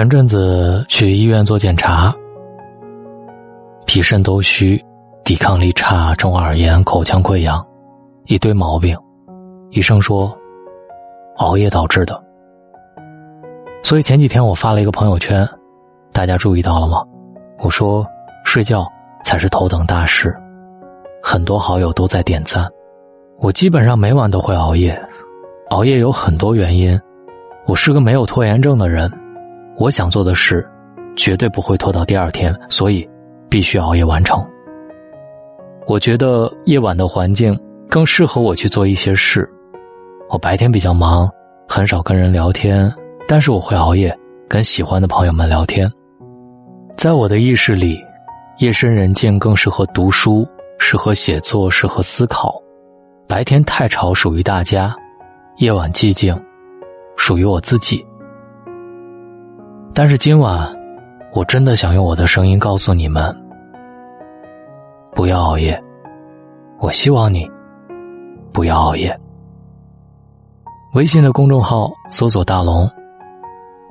前阵子去医院做检查，脾肾都虚，抵抗力差，中耳炎，口腔溃疡，一堆毛病。医生说，熬夜导致的。所以前几天我发了一个朋友圈，大家注意到了吗？我说睡觉才是头等大事，很多好友都在点赞。我基本上每晚都会熬夜，熬夜有很多原因。我是个没有拖延症的人。我想做的事，绝对不会拖到第二天，所以必须熬夜完成。我觉得夜晚的环境更适合我去做一些事。我白天比较忙，很少跟人聊天，但是我会熬夜跟喜欢的朋友们聊天。在我的意识里，夜深人静更适合读书，适合写作，适合思考。白天太吵属于大家，夜晚寂静属于我自己。但是今晚，我真的想用我的声音告诉你们：不要熬夜。我希望你不要熬夜。微信的公众号搜索“大龙”，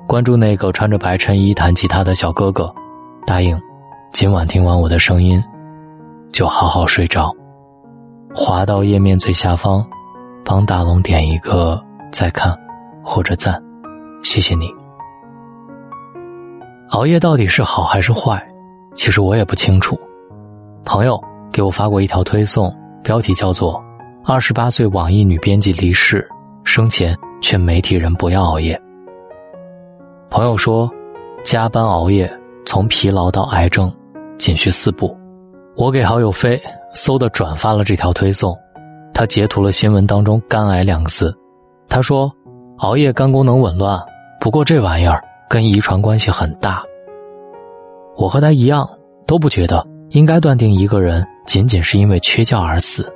关注那个穿着白衬衣弹吉他的小哥哥，答应今晚听完我的声音就好好睡着。滑到页面最下方，帮大龙点一个再看或者赞，谢谢你。熬夜到底是好还是坏？其实我也不清楚。朋友给我发过一条推送，标题叫做“二十八岁网易女编辑离世，生前劝媒体人不要熬夜”。朋友说，加班熬夜从疲劳到癌症，仅需四步。我给好友飞搜的转发了这条推送，他截图了新闻当中“肝癌”两个字，他说：“熬夜肝功能紊乱，不过这玩意儿。”跟遗传关系很大。我和他一样，都不觉得应该断定一个人仅仅是因为缺觉而死。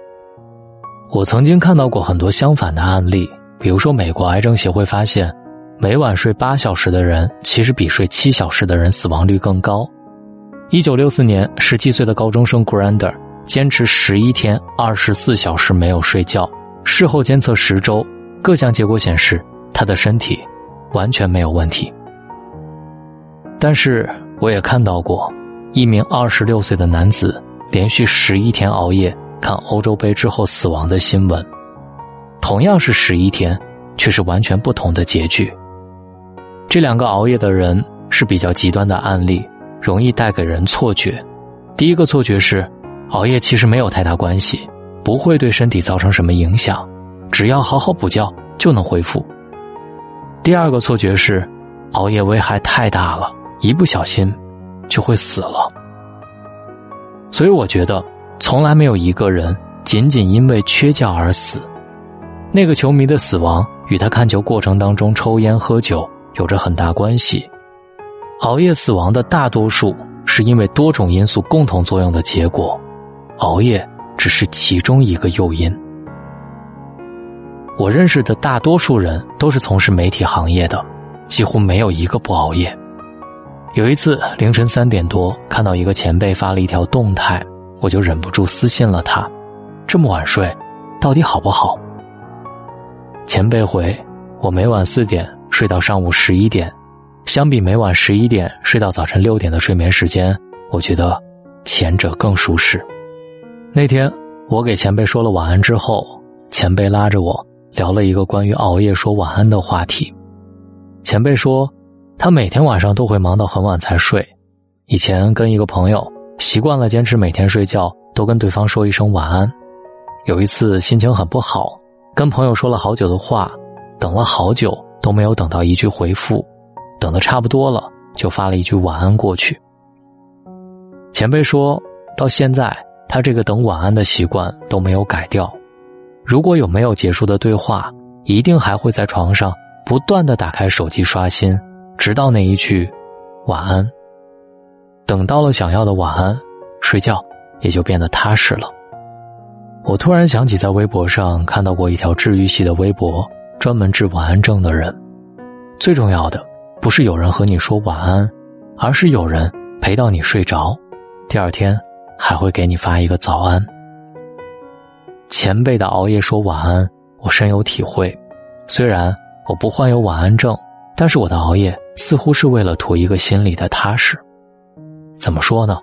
我曾经看到过很多相反的案例，比如说美国癌症协会发现，每晚睡八小时的人，其实比睡七小时的人死亡率更高。一九六四年，十七岁的高中生 Grander 坚持十一天二十四小时没有睡觉，事后监测十周，各项结果显示他的身体完全没有问题。但是我也看到过，一名二十六岁的男子连续十一天熬夜看欧洲杯之后死亡的新闻，同样是十一天，却是完全不同的结局。这两个熬夜的人是比较极端的案例，容易带给人错觉。第一个错觉是，熬夜其实没有太大关系，不会对身体造成什么影响，只要好好补觉就能恢复。第二个错觉是，熬夜危害太大了。一不小心，就会死了。所以我觉得，从来没有一个人仅仅因为缺觉而死。那个球迷的死亡与他看球过程当中抽烟喝酒有着很大关系。熬夜死亡的大多数是因为多种因素共同作用的结果，熬夜只是其中一个诱因。我认识的大多数人都是从事媒体行业的，几乎没有一个不熬夜。有一次凌晨三点多，看到一个前辈发了一条动态，我就忍不住私信了他：“这么晚睡，到底好不好？”前辈回：“我每晚四点睡到上午十一点，相比每晚十一点睡到早晨六点的睡眠时间，我觉得前者更舒适。”那天我给前辈说了晚安之后，前辈拉着我聊了一个关于熬夜说晚安的话题。前辈说。他每天晚上都会忙到很晚才睡，以前跟一个朋友习惯了坚持每天睡觉都跟对方说一声晚安。有一次心情很不好，跟朋友说了好久的话，等了好久都没有等到一句回复，等的差不多了就发了一句晚安过去。前辈说到现在他这个等晚安的习惯都没有改掉，如果有没有结束的对话，一定还会在床上不断的打开手机刷新。直到那一句“晚安”，等到了想要的晚安，睡觉也就变得踏实了。我突然想起在微博上看到过一条治愈系的微博，专门治晚安症的人。最重要的不是有人和你说晚安，而是有人陪到你睡着，第二天还会给你发一个早安。前辈的熬夜说晚安，我深有体会。虽然我不患有晚安症。但是我的熬夜似乎是为了图一个心里的踏实。怎么说呢？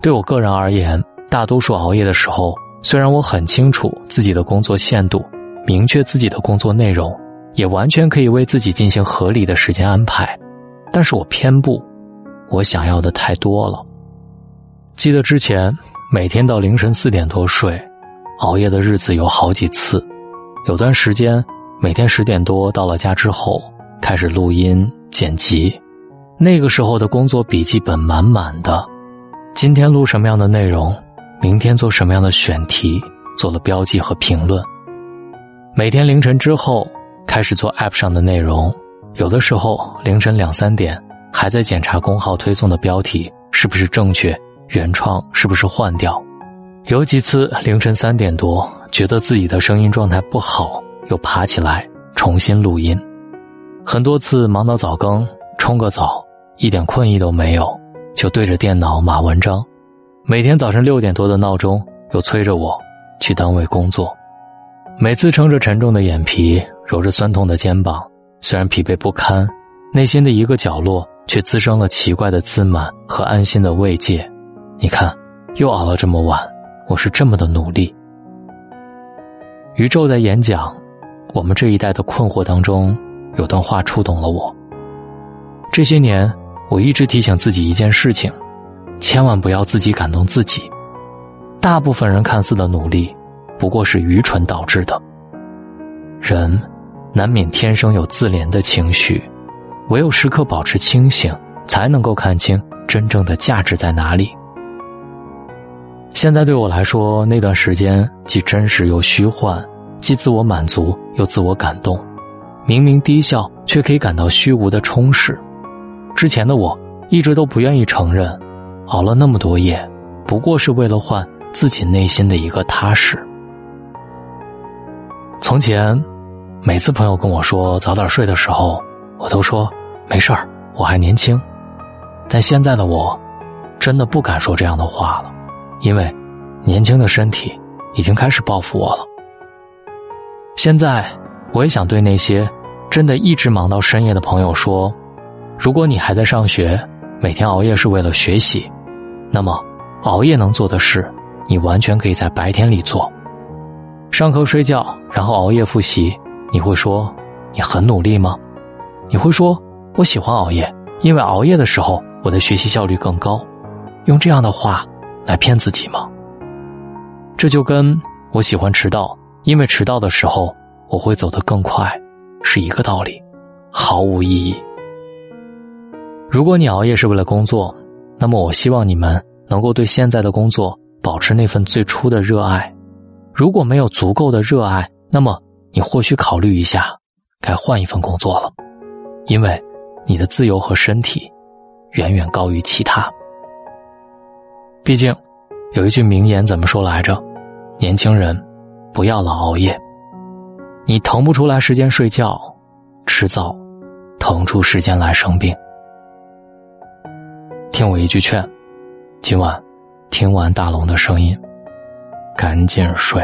对我个人而言，大多数熬夜的时候，虽然我很清楚自己的工作限度，明确自己的工作内容，也完全可以为自己进行合理的时间安排，但是我偏不，我想要的太多了。记得之前每天到凌晨四点多睡，熬夜的日子有好几次，有段时间每天十点多到了家之后开始录音剪辑，那个时候的工作笔记本满满的。今天录什么样的内容，明天做什么样的选题，做了标记和评论。每天凌晨之后开始做 App 上的内容，有的时候凌晨两三点还在检查公号推送的标题是不是正确，原创是不是换掉。有几次凌晨三点多觉得自己的声音状态不好，又爬起来重新录音。很多次忙到早更，冲个澡，一点困意都没有。就对着电脑码文章，每天早晨六点多的闹钟又催着我去单位工作。每次撑着沉重的眼皮，揉着酸痛的肩膀，虽然疲惫不堪，内心的一个角落却滋生了奇怪的自满和安心的慰藉。你看，又熬了这么晚，我是这么的努力。宇宙在演讲，我们这一代的困惑当中，有段话触动了我。这些年。我一直提醒自己一件事情，千万不要自己感动自己。大部分人看似的努力，不过是愚蠢导致的。人难免天生有自怜的情绪，唯有时刻保持清醒，才能够看清真正的价值在哪里。现在对我来说，那段时间既真实又虚幻，既自我满足又自我感动。明明低笑，却可以感到虚无的充实。之前的我一直都不愿意承认，熬了那么多夜，不过是为了换自己内心的一个踏实。从前，每次朋友跟我说早点睡的时候，我都说没事儿，我还年轻。但现在的我，真的不敢说这样的话了，因为年轻的身体已经开始报复我了。现在，我也想对那些真的一直忙到深夜的朋友说。如果你还在上学，每天熬夜是为了学习，那么熬夜能做的事，你完全可以在白天里做。上课睡觉，然后熬夜复习，你会说你很努力吗？你会说我喜欢熬夜，因为熬夜的时候我的学习效率更高。用这样的话来骗自己吗？这就跟我喜欢迟到，因为迟到的时候我会走得更快，是一个道理，毫无意义。如果你熬夜是为了工作，那么我希望你们能够对现在的工作保持那份最初的热爱。如果没有足够的热爱，那么你或许考虑一下，该换一份工作了，因为你的自由和身体远远高于其他。毕竟，有一句名言怎么说来着？年轻人，不要老熬夜。你腾不出来时间睡觉，迟早腾出时间来生病。听我一句劝，今晚听完大龙的声音，赶紧睡。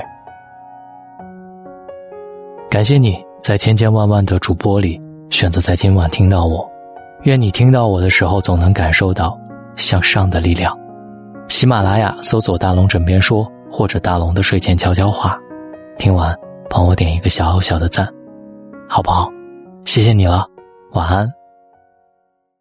感谢你在千千万万的主播里选择在今晚听到我，愿你听到我的时候总能感受到向上的力量。喜马拉雅搜索“大龙枕边说”或者“大龙的睡前悄悄话”，听完帮我点一个小小的赞，好不好？谢谢你了，晚安。